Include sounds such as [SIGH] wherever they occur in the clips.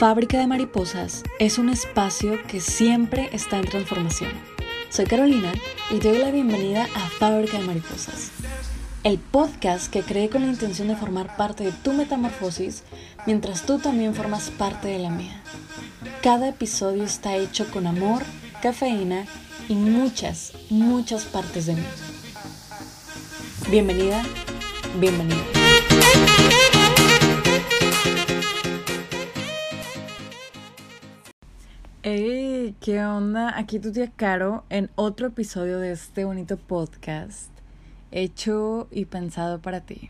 Fábrica de Mariposas es un espacio que siempre está en transformación. Soy Carolina y te doy la bienvenida a Fábrica de Mariposas, el podcast que creé con la intención de formar parte de tu metamorfosis mientras tú también formas parte de la mía. Cada episodio está hecho con amor, cafeína y muchas, muchas partes de mí. Bienvenida, bienvenido. Hey, ¿qué onda? Aquí tu tía Caro en otro episodio de este bonito podcast hecho y pensado para ti.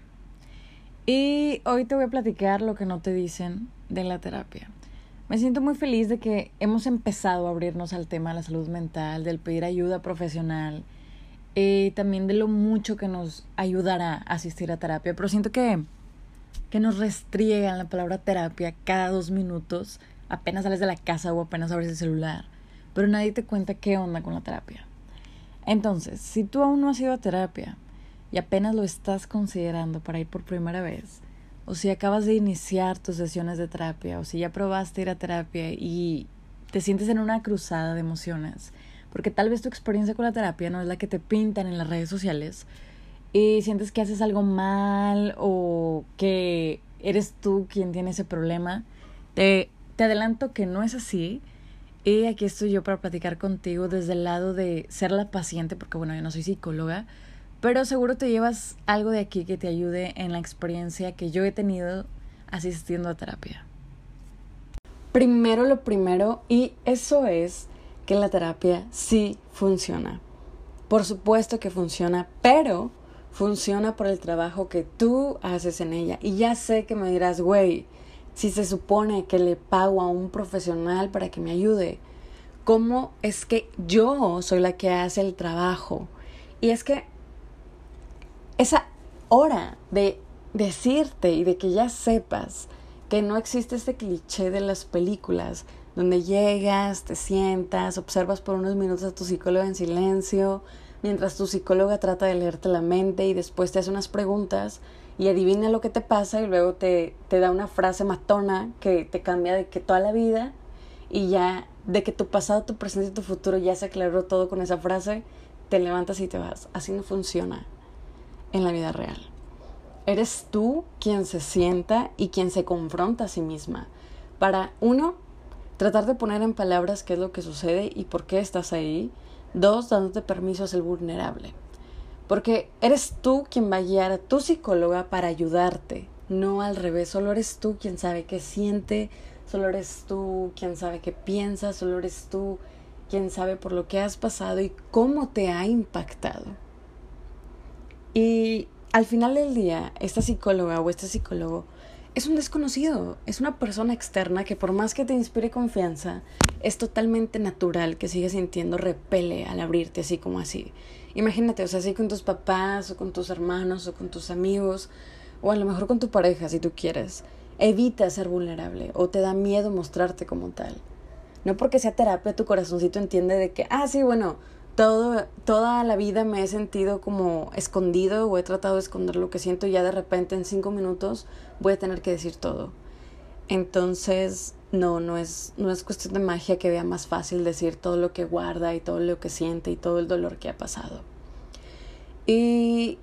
Y hoy te voy a platicar lo que no te dicen de la terapia. Me siento muy feliz de que hemos empezado a abrirnos al tema de la salud mental, del pedir ayuda profesional y también de lo mucho que nos ayudará a asistir a terapia. Pero siento que, que nos restriegan la palabra terapia cada dos minutos apenas sales de la casa o apenas abres el celular, pero nadie te cuenta qué onda con la terapia. Entonces, si tú aún no has ido a terapia y apenas lo estás considerando para ir por primera vez, o si acabas de iniciar tus sesiones de terapia, o si ya probaste ir a terapia y te sientes en una cruzada de emociones, porque tal vez tu experiencia con la terapia no es la que te pintan en las redes sociales, y sientes que haces algo mal o que eres tú quien tiene ese problema, te te adelanto que no es así. Y aquí estoy yo para platicar contigo desde el lado de ser la paciente, porque bueno, yo no soy psicóloga, pero seguro te llevas algo de aquí que te ayude en la experiencia que yo he tenido asistiendo a terapia. Primero lo primero, y eso es que la terapia sí funciona. Por supuesto que funciona, pero funciona por el trabajo que tú haces en ella. Y ya sé que me dirás, güey, si se supone que le pago a un profesional para que me ayude? ¿Cómo es que yo soy la que hace el trabajo? Y es que esa hora de decirte y de que ya sepas que no existe este cliché de las películas donde llegas, te sientas, observas por unos minutos a tu psicóloga en silencio, mientras tu psicóloga trata de leerte la mente y después te hace unas preguntas y adivina lo que te pasa y luego te, te da una frase matona que te cambia de que toda la vida y ya de que tu pasado, tu presente y tu futuro ya se aclaró todo con esa frase, te levantas y te vas. Así no funciona en la vida real. Eres tú quien se sienta y quien se confronta a sí misma. Para, uno, tratar de poner en palabras qué es lo que sucede y por qué estás ahí. Dos, dándote permiso a ser vulnerable. Porque eres tú quien va a guiar a tu psicóloga para ayudarte, no al revés. Solo eres tú quien sabe qué siente, solo eres tú quien sabe qué piensa, solo eres tú quien sabe por lo que has pasado y cómo te ha impactado. Y al final del día, esta psicóloga o este psicólogo es un desconocido, es una persona externa que por más que te inspire confianza, es totalmente natural que sigas sintiendo repele al abrirte así como así. Imagínate, o sea, así con tus papás o con tus hermanos o con tus amigos o a lo mejor con tu pareja si tú quieres. Evita ser vulnerable o te da miedo mostrarte como tal. No porque sea terapia, tu corazoncito entiende de que, ah, sí, bueno, todo, toda la vida me he sentido como escondido o he tratado de esconder lo que siento y ya de repente en cinco minutos voy a tener que decir todo. Entonces, no, no es, no es cuestión de magia que vea más fácil decir todo lo que guarda y todo lo que siente y todo el dolor que ha pasado. Y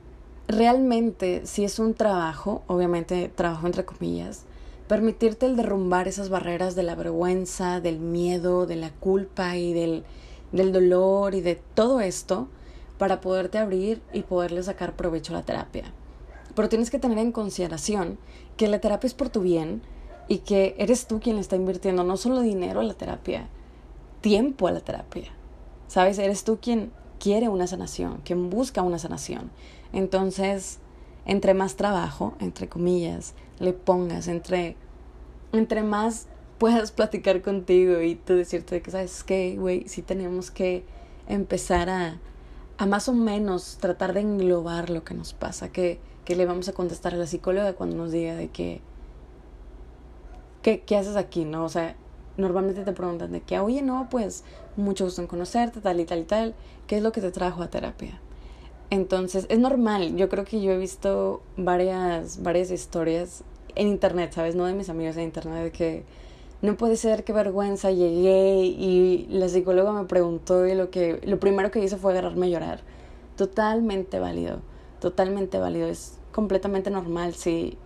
realmente, si es un trabajo, obviamente trabajo entre comillas, permitirte el derrumbar esas barreras de la vergüenza, del miedo, de la culpa y del, del dolor y de todo esto para poderte abrir y poderle sacar provecho a la terapia. Pero tienes que tener en consideración que la terapia es por tu bien, y que eres tú quien le está invirtiendo no solo dinero a la terapia, tiempo a la terapia. ¿Sabes? Eres tú quien quiere una sanación, quien busca una sanación. Entonces, entre más trabajo, entre comillas, le pongas, entre, entre más puedas platicar contigo y tú decirte que, ¿sabes qué, güey? Sí tenemos que empezar a, a más o menos tratar de englobar lo que nos pasa, que, que le vamos a contestar a la psicóloga cuando nos diga de que ¿qué, ¿qué haces aquí? ¿No? O sea, normalmente te preguntan de que, oye, no, pues mucho gusto en conocerte, tal y tal y tal, ¿qué es lo que te trajo a terapia? Entonces, es normal, yo creo que yo he visto varias, varias historias en internet, ¿sabes? No de mis amigos en internet, de que no puede ser, qué vergüenza, llegué y la psicóloga me preguntó y lo, que, lo primero que hizo fue agarrarme a llorar. Totalmente válido, totalmente válido. Es completamente normal si,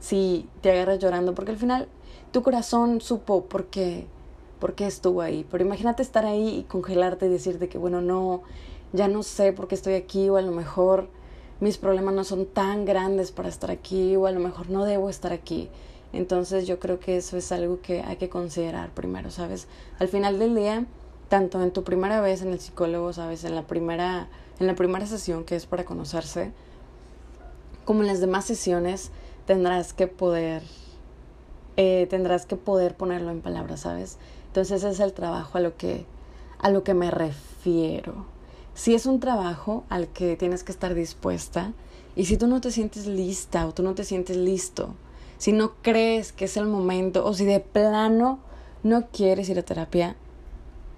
si te agarras llorando, porque al final tu corazón supo por qué, por qué estuvo ahí. Pero imagínate estar ahí y congelarte y decirte que, bueno, no, ya no sé por qué estoy aquí o a lo mejor mis problemas no son tan grandes para estar aquí o a lo mejor no debo estar aquí. Entonces yo creo que eso es algo que hay que considerar primero, ¿sabes? Al final del día, tanto en tu primera vez en el psicólogo, ¿sabes? En la primera, en la primera sesión que es para conocerse, como en las demás sesiones, tendrás que poder, eh, tendrás que poder ponerlo en palabras, ¿sabes? Entonces ese es el trabajo a lo que, a lo que me refiero. Si es un trabajo al que tienes que estar dispuesta y si tú no te sientes lista o tú no te sientes listo, si no crees que es el momento o si de plano no quieres ir a terapia,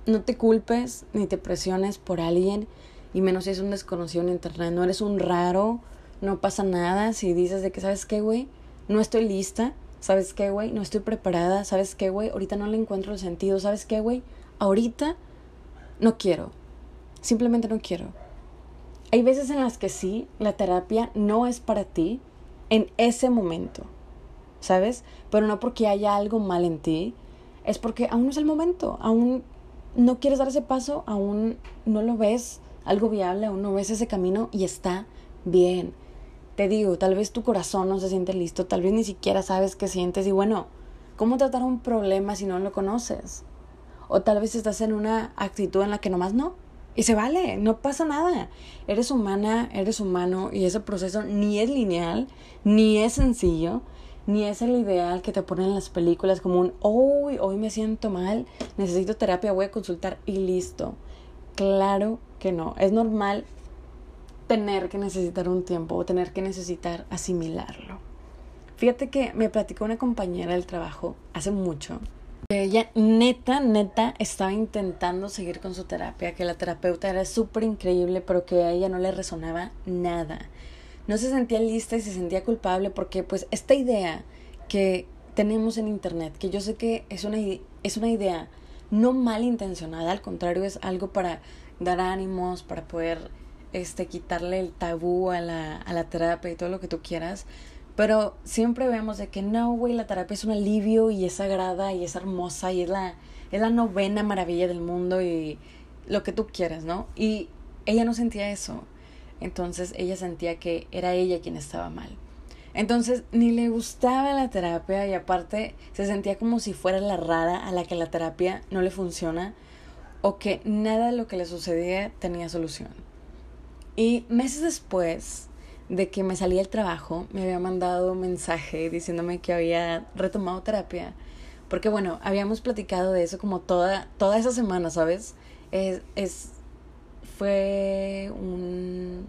no te culpes ni te presiones por alguien y menos si es un desconocido en internet. No eres un raro, no pasa nada si dices de que, ¿sabes qué, güey? No estoy lista, ¿sabes qué, güey? No estoy preparada, ¿sabes qué, güey? Ahorita no le encuentro el sentido, ¿sabes qué, güey? Ahorita no quiero, simplemente no quiero. Hay veces en las que sí, la terapia no es para ti en ese momento. ¿sabes? Pero no porque haya algo mal en ti, es porque aún no es el momento, aún no quieres dar ese paso, aún no lo ves algo viable, aún no ves ese camino y está bien. Te digo, tal vez tu corazón no se siente listo, tal vez ni siquiera sabes qué sientes y bueno, ¿cómo tratar un problema si no lo conoces? O tal vez estás en una actitud en la que nomás no. Y se vale, no pasa nada. Eres humana, eres humano y ese proceso ni es lineal, ni es sencillo ni es el ideal que te ponen en las películas como un, hoy, hoy me siento mal, necesito terapia, voy a consultar y listo. Claro que no, es normal tener que necesitar un tiempo o tener que necesitar asimilarlo. Fíjate que me platicó una compañera del trabajo hace mucho. Que ella neta, neta estaba intentando seguir con su terapia, que la terapeuta era súper increíble, pero que a ella no le resonaba nada no se sentía lista y se sentía culpable porque pues esta idea que tenemos en internet, que yo sé que es una, es una idea no malintencionada, al contrario es algo para dar ánimos, para poder este, quitarle el tabú a la, a la terapia y todo lo que tú quieras, pero siempre vemos de que no, güey, la terapia es un alivio y es sagrada y es hermosa y es la, es la novena maravilla del mundo y lo que tú quieras, ¿no? Y ella no sentía eso. Entonces ella sentía que era ella quien estaba mal. Entonces ni le gustaba la terapia y aparte se sentía como si fuera la rara a la que la terapia no le funciona o que nada de lo que le sucedía tenía solución. Y meses después de que me salí del trabajo, me había mandado un mensaje diciéndome que había retomado terapia. Porque bueno, habíamos platicado de eso como toda, toda esa semana, ¿sabes? Es, fue un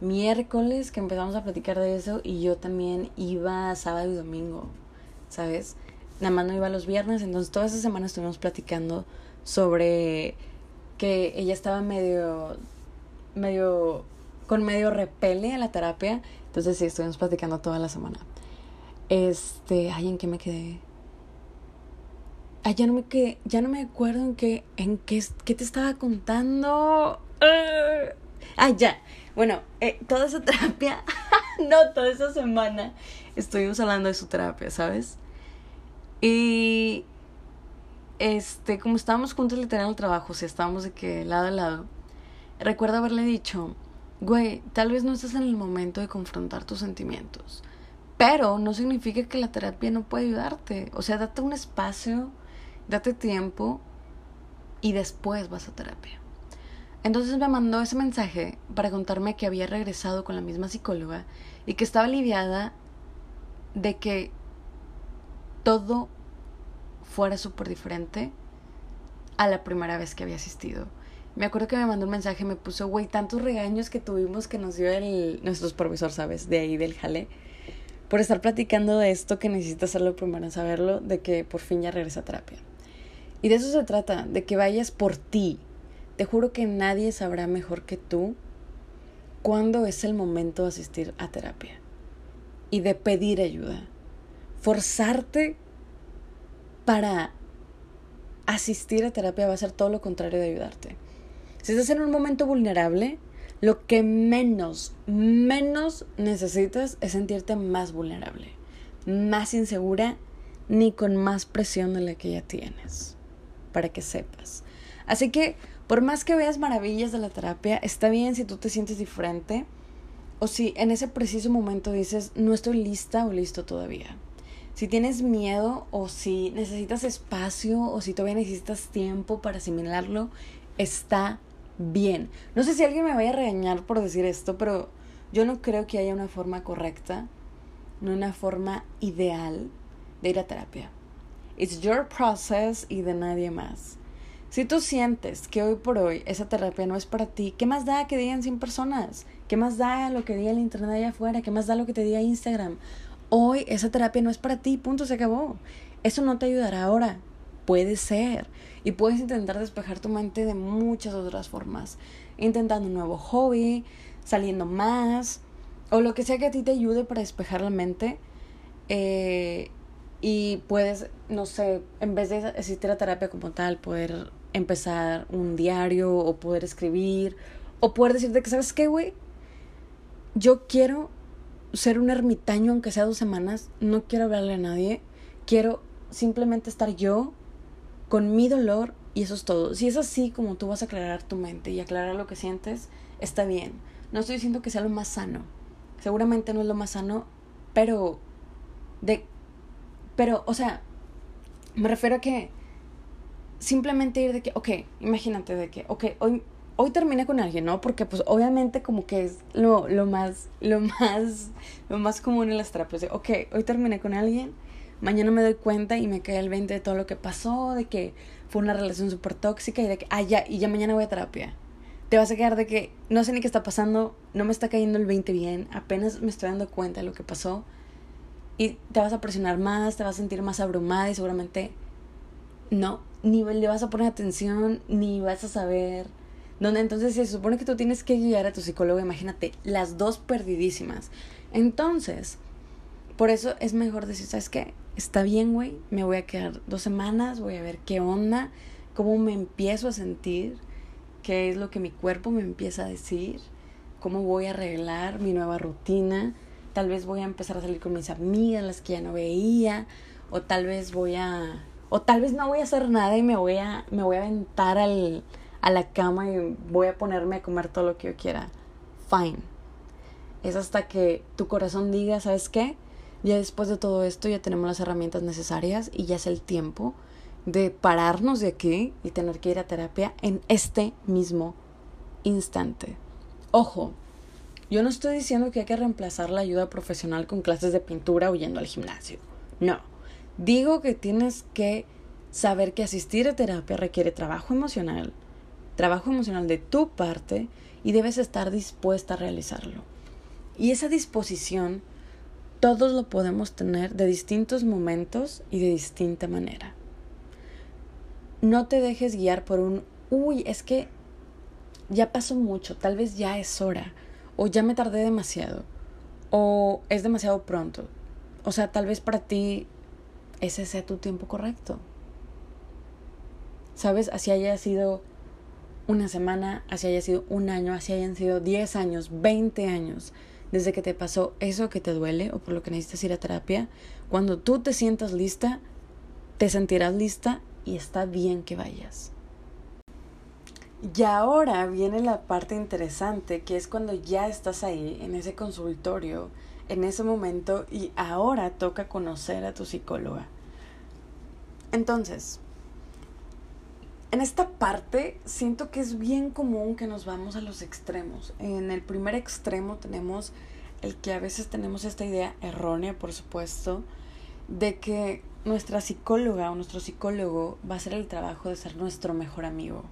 miércoles que empezamos a platicar de eso y yo también iba sábado y domingo, ¿sabes? Nada más no iba los viernes, entonces toda esa semana estuvimos platicando sobre que ella estaba medio, medio, con medio repele a la terapia, entonces sí, estuvimos platicando toda la semana. Este, ay, ¿en qué me quedé? Ay, ya no me quedé, ya no me acuerdo en qué, en qué, qué te estaba contando. Ah, ya. Bueno, eh, toda esa terapia, [LAUGHS] no, toda esa semana estuvimos hablando de su terapia, ¿sabes? Y este, como estábamos juntos literal en el trabajo, o sea, estábamos de que lado a lado, recuerdo haberle dicho, güey, tal vez no estás en el momento de confrontar tus sentimientos, pero no significa que la terapia no puede ayudarte. O sea, date un espacio, date tiempo y después vas a terapia. Entonces me mandó ese mensaje para contarme que había regresado con la misma psicóloga y que estaba aliviada de que todo fuera súper diferente a la primera vez que había asistido. Me acuerdo que me mandó un mensaje, me puso, güey, tantos regaños que tuvimos que nos dio el, nuestro profesor, ¿sabes? De ahí del jale. Por estar platicando de esto que necesitas hacerlo primero en saberlo, de que por fin ya regresa a terapia. Y de eso se trata, de que vayas por ti, te juro que nadie sabrá mejor que tú cuándo es el momento de asistir a terapia y de pedir ayuda. Forzarte para asistir a terapia va a ser todo lo contrario de ayudarte. Si estás en un momento vulnerable, lo que menos, menos necesitas es sentirte más vulnerable, más insegura, ni con más presión de la que ya tienes, para que sepas. Así que, por más que veas maravillas de la terapia, está bien si tú te sientes diferente o si en ese preciso momento dices, no estoy lista o listo todavía. Si tienes miedo o si necesitas espacio o si todavía necesitas tiempo para asimilarlo, está bien. No sé si alguien me vaya a regañar por decir esto, pero yo no creo que haya una forma correcta, no una forma ideal de ir a terapia. It's your process y de nadie más. Si tú sientes que hoy por hoy esa terapia no es para ti, ¿qué más da que digan 100 personas? ¿Qué más da lo que diga el internet allá afuera? ¿Qué más da lo que te diga Instagram? Hoy esa terapia no es para ti, punto, se acabó. Eso no te ayudará ahora. Puede ser. Y puedes intentar despejar tu mente de muchas otras formas. Intentando un nuevo hobby, saliendo más, o lo que sea que a ti te ayude para despejar la mente. Eh, y puedes, no sé, en vez de asistir a terapia como tal, poder empezar un diario o poder escribir o poder decirte que, ¿sabes qué, güey? Yo quiero ser un ermitaño, aunque sea dos semanas, no quiero hablarle a nadie, quiero simplemente estar yo con mi dolor y eso es todo. Si es así como tú vas a aclarar tu mente y aclarar lo que sientes, está bien. No estoy diciendo que sea lo más sano. Seguramente no es lo más sano, pero de pero o sea, me refiero a que simplemente ir de que, ok, imagínate de que, ok, hoy hoy terminé con alguien, ¿no? Porque pues obviamente como que es lo, lo más, lo más, lo más común en las terapias. De, ok, hoy terminé con alguien, mañana me doy cuenta y me cae el 20 de todo lo que pasó, de que fue una relación súper tóxica y de que, ah, ya, y ya mañana voy a terapia. Te vas a quedar de que no sé ni qué está pasando, no me está cayendo el 20 bien, apenas me estoy dando cuenta de lo que pasó. Y te vas a presionar más, te vas a sentir más abrumada y seguramente no, ni le vas a poner atención, ni vas a saber donde entonces se supone que tú tienes que guiar a tu psicólogo, imagínate, las dos perdidísimas. Entonces, por eso es mejor decir, ¿sabes qué? Está bien, güey, me voy a quedar dos semanas, voy a ver qué onda, cómo me empiezo a sentir, qué es lo que mi cuerpo me empieza a decir, cómo voy a arreglar mi nueva rutina, tal vez voy a empezar a salir con mis amigas, las que ya no veía, o tal vez voy a, o tal vez no voy a hacer nada y me voy a, me voy a aventar al a la cama y voy a ponerme a comer todo lo que yo quiera. Fine. Es hasta que tu corazón diga, ¿sabes qué? Ya después de todo esto ya tenemos las herramientas necesarias y ya es el tiempo de pararnos de aquí y tener que ir a terapia en este mismo instante. Ojo, yo no estoy diciendo que hay que reemplazar la ayuda profesional con clases de pintura o yendo al gimnasio. No. Digo que tienes que saber que asistir a terapia requiere trabajo emocional, trabajo emocional de tu parte y debes estar dispuesta a realizarlo. Y esa disposición todos lo podemos tener de distintos momentos y de distinta manera. No te dejes guiar por un, uy, es que ya pasó mucho, tal vez ya es hora, o ya me tardé demasiado, o es demasiado pronto. O sea, tal vez para ti ese sea tu tiempo correcto. ¿Sabes? Así haya sido una semana, así haya sido un año, así hayan sido 10 años, 20 años, desde que te pasó eso que te duele o por lo que necesitas ir a terapia, cuando tú te sientas lista, te sentirás lista y está bien que vayas. Y ahora viene la parte interesante, que es cuando ya estás ahí, en ese consultorio, en ese momento, y ahora toca conocer a tu psicóloga. Entonces, en esta parte siento que es bien común que nos vamos a los extremos. En el primer extremo tenemos el que a veces tenemos esta idea errónea, por supuesto, de que nuestra psicóloga o nuestro psicólogo va a hacer el trabajo de ser nuestro mejor amigo.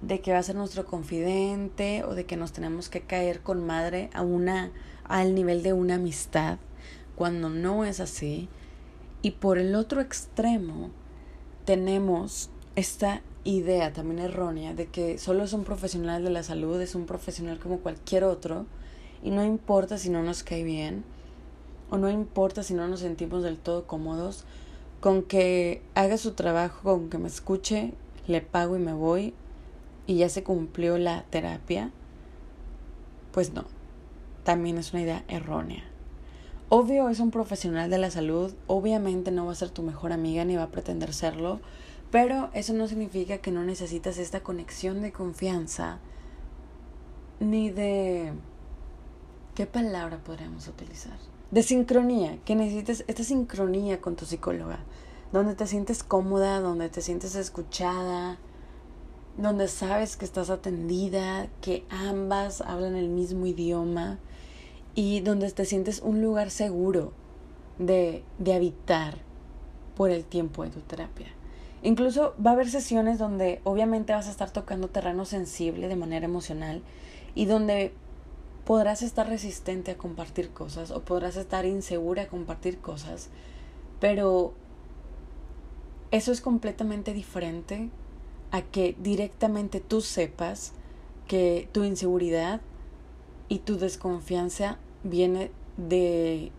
De que va a ser nuestro confidente o de que nos tenemos que caer con madre a una al nivel de una amistad cuando no es así. Y por el otro extremo tenemos esta idea también errónea de que solo es un profesional de la salud, es un profesional como cualquier otro y no importa si no nos cae bien o no importa si no nos sentimos del todo cómodos, con que haga su trabajo, con que me escuche, le pago y me voy y ya se cumplió la terapia, pues no, también es una idea errónea. Obvio es un profesional de la salud, obviamente no va a ser tu mejor amiga ni va a pretender serlo, pero eso no significa que no necesitas esta conexión de confianza ni de... ¿Qué palabra podríamos utilizar? De sincronía, que necesites esta sincronía con tu psicóloga, donde te sientes cómoda, donde te sientes escuchada, donde sabes que estás atendida, que ambas hablan el mismo idioma y donde te sientes un lugar seguro de, de habitar por el tiempo de tu terapia. Incluso va a haber sesiones donde obviamente vas a estar tocando terreno sensible de manera emocional y donde podrás estar resistente a compartir cosas o podrás estar insegura a compartir cosas, pero eso es completamente diferente a que directamente tú sepas que tu inseguridad y tu desconfianza viene de,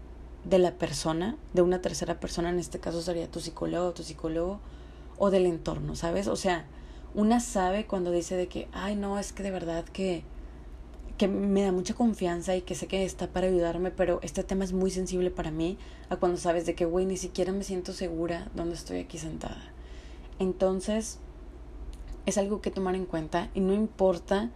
de la persona, de una tercera persona, en este caso sería tu psicólogo tu psicólogo, o del entorno, ¿sabes? O sea, una sabe cuando dice de que, ay, no, es que de verdad que, que me da mucha confianza y que sé que está para ayudarme, pero este tema es muy sensible para mí, a cuando sabes de que, güey, ni siquiera me siento segura donde estoy aquí sentada. Entonces, es algo que tomar en cuenta y no importa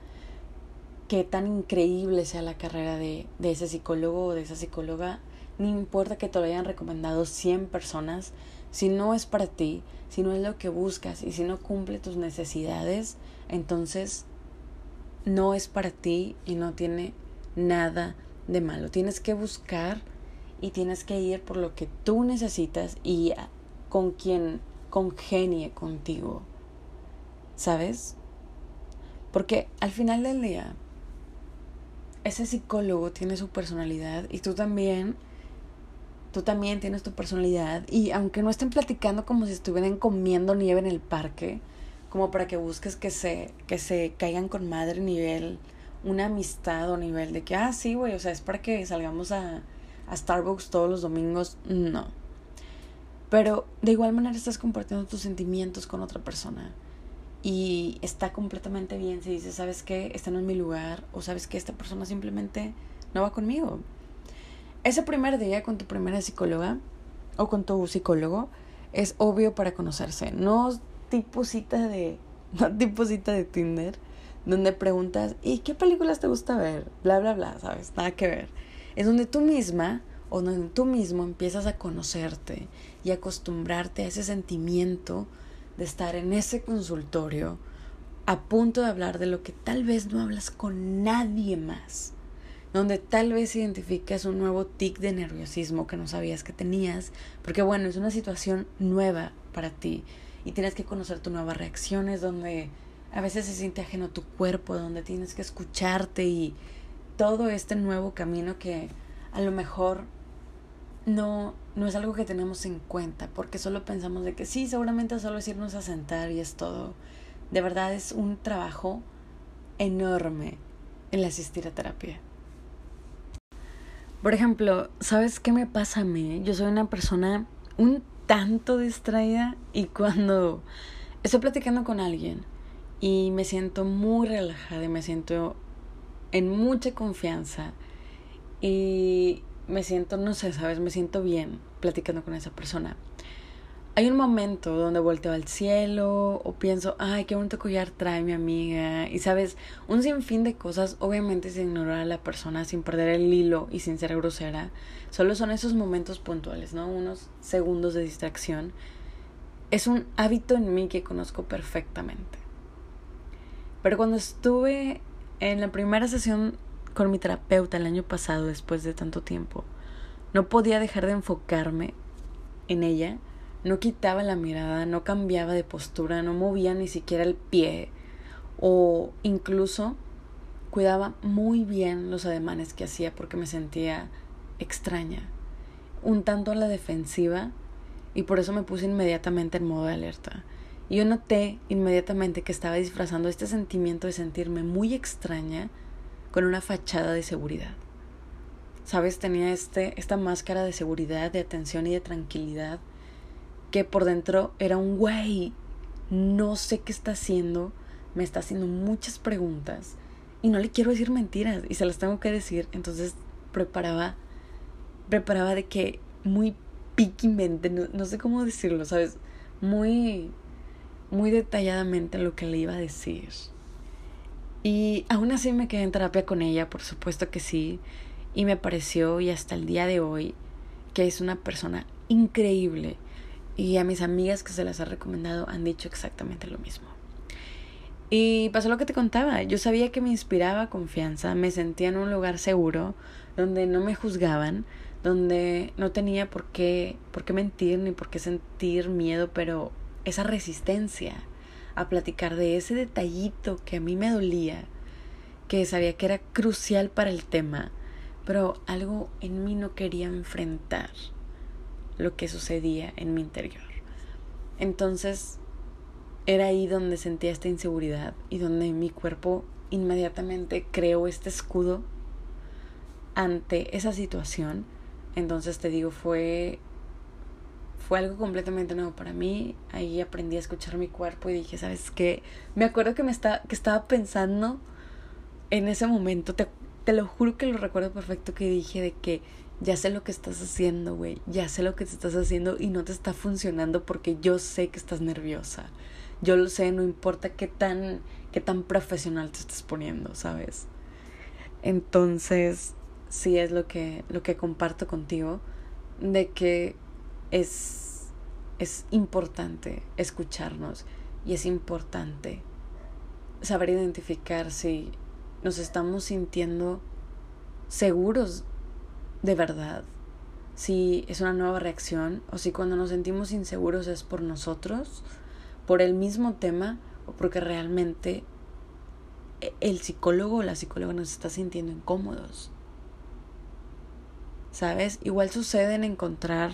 qué tan increíble sea la carrera de, de ese psicólogo o de esa psicóloga, no importa que te lo hayan recomendado 100 personas, si no es para ti, si no es lo que buscas y si no cumple tus necesidades, entonces no es para ti y no tiene nada de malo. Tienes que buscar y tienes que ir por lo que tú necesitas y con quien congenie contigo. ¿Sabes? Porque al final del día, ese psicólogo tiene su personalidad y tú también tú también tienes tu personalidad y aunque no estén platicando como si estuvieran comiendo nieve en el parque, como para que busques que se, que se caigan con madre nivel, una amistad o nivel de que, ah, sí, güey, o sea, es para que salgamos a, a Starbucks todos los domingos, no. Pero de igual manera estás compartiendo tus sentimientos con otra persona. Y está completamente bien si dices, ¿sabes qué? Este no es mi lugar. O sabes que esta persona simplemente no va conmigo ese primer día con tu primera psicóloga o con tu psicólogo es obvio para conocerse. No tipo cita de, [LAUGHS] no tipo cita de Tinder, donde preguntas, ¿y qué películas te gusta ver? Bla, bla, bla, ¿sabes? Nada que ver. Es donde tú misma o donde tú mismo empiezas a conocerte y acostumbrarte a ese sentimiento de estar en ese consultorio a punto de hablar de lo que tal vez no hablas con nadie más donde tal vez identificas un nuevo tic de nerviosismo que no sabías que tenías, porque bueno, es una situación nueva para ti y tienes que conocer tus nuevas reacciones, donde a veces se siente ajeno tu cuerpo, donde tienes que escucharte y todo este nuevo camino que a lo mejor no, no es algo que tenemos en cuenta, porque solo pensamos de que sí, seguramente solo es irnos a sentar y es todo. De verdad es un trabajo enorme el asistir a terapia. Por ejemplo, ¿sabes qué me pasa a mí? Yo soy una persona un tanto distraída y cuando estoy platicando con alguien y me siento muy relajada y me siento en mucha confianza y me siento, no sé, ¿sabes? Me siento bien platicando con esa persona hay un momento donde volteo al cielo o pienso, ay, qué bonito collar trae mi amiga. Y sabes, un sinfín de cosas, obviamente sin ignorar a la persona, sin perder el hilo y sin ser grosera. Solo son esos momentos puntuales, ¿no? Unos segundos de distracción. Es un hábito en mí que conozco perfectamente. Pero cuando estuve en la primera sesión con mi terapeuta el año pasado, después de tanto tiempo, no podía dejar de enfocarme en ella no quitaba la mirada, no cambiaba de postura, no movía ni siquiera el pie o incluso cuidaba muy bien los ademanes que hacía porque me sentía extraña, un tanto a la defensiva y por eso me puse inmediatamente en modo de alerta. Y yo noté inmediatamente que estaba disfrazando este sentimiento de sentirme muy extraña con una fachada de seguridad. Sabes, tenía este, esta máscara de seguridad, de atención y de tranquilidad que por dentro era un güey, no sé qué está haciendo, me está haciendo muchas preguntas y no le quiero decir mentiras y se las tengo que decir, entonces preparaba, preparaba de que muy piquimente, no, no sé cómo decirlo, ¿sabes? Muy, muy detalladamente lo que le iba a decir. Y aún así me quedé en terapia con ella, por supuesto que sí. Y me pareció, y hasta el día de hoy, que es una persona increíble. Y a mis amigas que se las ha recomendado han dicho exactamente lo mismo. Y pasó lo que te contaba. Yo sabía que me inspiraba confianza, me sentía en un lugar seguro, donde no me juzgaban, donde no tenía por qué, por qué mentir ni por qué sentir miedo, pero esa resistencia a platicar de ese detallito que a mí me dolía, que sabía que era crucial para el tema, pero algo en mí no quería enfrentar lo que sucedía en mi interior. Entonces era ahí donde sentía esta inseguridad y donde mi cuerpo inmediatamente creó este escudo ante esa situación. Entonces te digo, fue fue algo completamente nuevo para mí. Ahí aprendí a escuchar mi cuerpo y dije, ¿sabes qué? Me acuerdo que me está, que estaba pensando en ese momento, te, te lo juro que lo recuerdo perfecto que dije de que ya sé lo que estás haciendo, güey, ya sé lo que te estás haciendo y no te está funcionando porque yo sé que estás nerviosa. Yo lo sé, no importa qué tan qué tan profesional te estés poniendo, ¿sabes? Entonces, sí es lo que lo que comparto contigo de que es es importante escucharnos y es importante saber identificar si nos estamos sintiendo seguros de verdad, si es una nueva reacción o si cuando nos sentimos inseguros es por nosotros, por el mismo tema o porque realmente el psicólogo o la psicóloga nos está sintiendo incómodos. ¿Sabes? Igual sucede en encontrar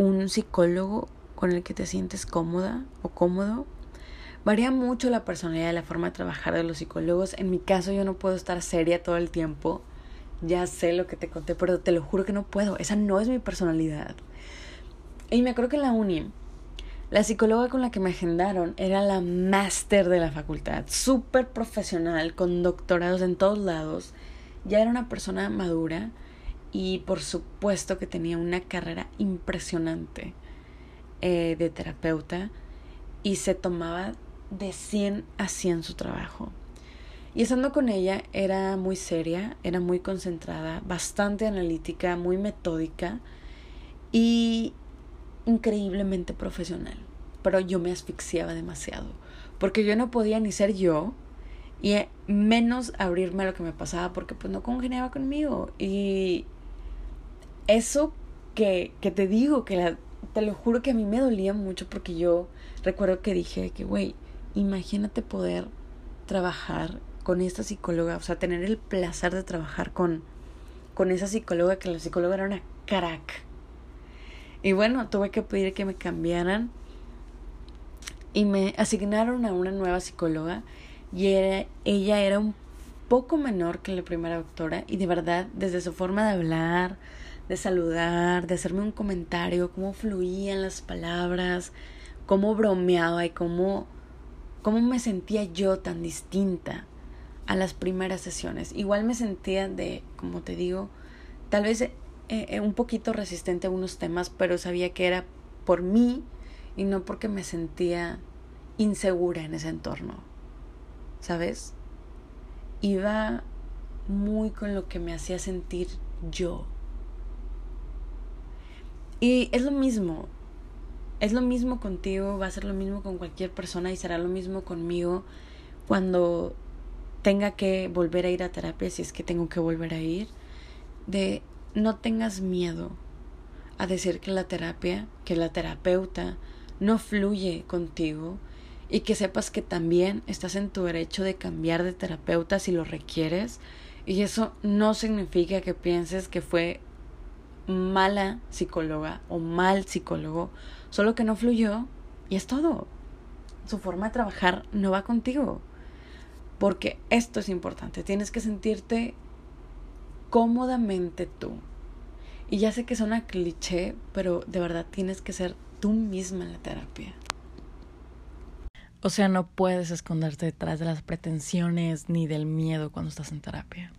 un psicólogo con el que te sientes cómoda o cómodo Varía mucho la personalidad y la forma de trabajar de los psicólogos. En mi caso yo no puedo estar seria todo el tiempo. Ya sé lo que te conté, pero te lo juro que no puedo. Esa no es mi personalidad. Y me acuerdo que en la uni, la psicóloga con la que me agendaron era la máster de la facultad. Súper profesional, con doctorados en todos lados. Ya era una persona madura y por supuesto que tenía una carrera impresionante eh, de terapeuta y se tomaba de 100 a 100 su trabajo. Y estando con ella era muy seria, era muy concentrada, bastante analítica, muy metódica y increíblemente profesional. Pero yo me asfixiaba demasiado, porque yo no podía ni ser yo y menos abrirme a lo que me pasaba porque pues no congeniaba conmigo. Y eso que, que te digo, que la, te lo juro que a mí me dolía mucho porque yo recuerdo que dije que, güey, imagínate poder trabajar con esta psicóloga, o sea, tener el placer de trabajar con, con esa psicóloga, que la psicóloga era una crack. Y bueno, tuve que pedir que me cambiaran y me asignaron a una nueva psicóloga y ella era un poco menor que la primera doctora y de verdad desde su forma de hablar, de saludar, de hacerme un comentario, cómo fluían las palabras, cómo bromeaba y cómo cómo me sentía yo tan distinta a las primeras sesiones. Igual me sentía de, como te digo, tal vez eh, eh, un poquito resistente a unos temas, pero sabía que era por mí y no porque me sentía insegura en ese entorno. ¿Sabes? Iba muy con lo que me hacía sentir yo. Y es lo mismo, es lo mismo contigo, va a ser lo mismo con cualquier persona y será lo mismo conmigo cuando tenga que volver a ir a terapia, si es que tengo que volver a ir, de no tengas miedo a decir que la terapia, que la terapeuta no fluye contigo y que sepas que también estás en tu derecho de cambiar de terapeuta si lo requieres. Y eso no significa que pienses que fue mala psicóloga o mal psicólogo Solo que no fluyó y es todo. Su forma de trabajar no va contigo. Porque esto es importante. Tienes que sentirte cómodamente tú. Y ya sé que suena cliché, pero de verdad tienes que ser tú misma en la terapia. O sea, no puedes esconderte detrás de las pretensiones ni del miedo cuando estás en terapia.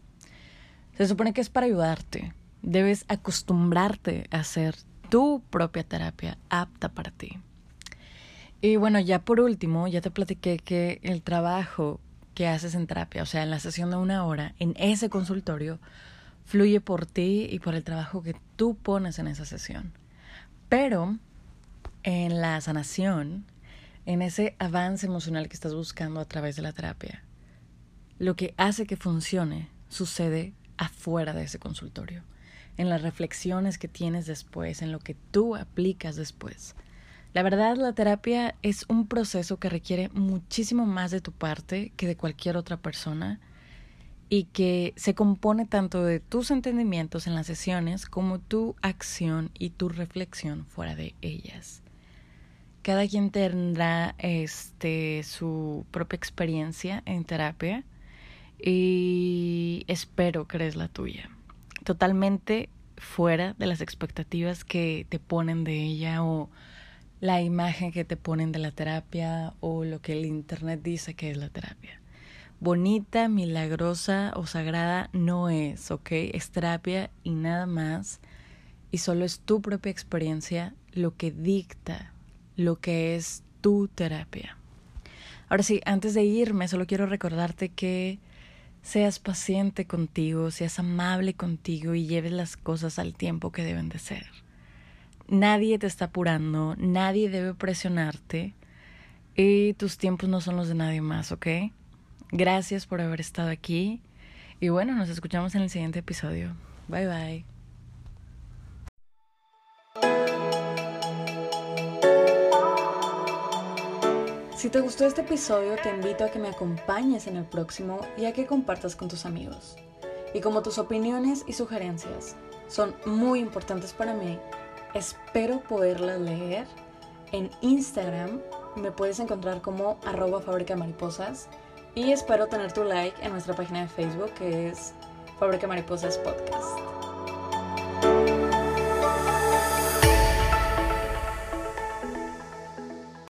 Se supone que es para ayudarte. Debes acostumbrarte a hacer tu propia terapia apta para ti. Y bueno, ya por último, ya te platiqué que el trabajo que haces en terapia, o sea, en la sesión de una hora, en ese consultorio, fluye por ti y por el trabajo que tú pones en esa sesión. Pero en la sanación, en ese avance emocional que estás buscando a través de la terapia, lo que hace que funcione sucede afuera de ese consultorio, en las reflexiones que tienes después, en lo que tú aplicas después. La verdad, la terapia es un proceso que requiere muchísimo más de tu parte que de cualquier otra persona y que se compone tanto de tus entendimientos en las sesiones como tu acción y tu reflexión fuera de ellas. Cada quien tendrá este su propia experiencia en terapia y espero que eres la tuya. Totalmente fuera de las expectativas que te ponen de ella o la imagen que te ponen de la terapia o lo que el Internet dice que es la terapia. Bonita, milagrosa o sagrada no es, ¿ok? Es terapia y nada más. Y solo es tu propia experiencia lo que dicta lo que es tu terapia. Ahora sí, antes de irme, solo quiero recordarte que seas paciente contigo, seas amable contigo y lleves las cosas al tiempo que deben de ser. Nadie te está apurando, nadie debe presionarte y tus tiempos no son los de nadie más, ¿ok? Gracias por haber estado aquí y bueno, nos escuchamos en el siguiente episodio. Bye bye. Si te gustó este episodio, te invito a que me acompañes en el próximo y a que compartas con tus amigos. Y como tus opiniones y sugerencias son muy importantes para mí, Espero poderlas leer. En Instagram me puedes encontrar como arroba fábrica mariposas y espero tener tu like en nuestra página de Facebook que es Fábrica Mariposas Podcast.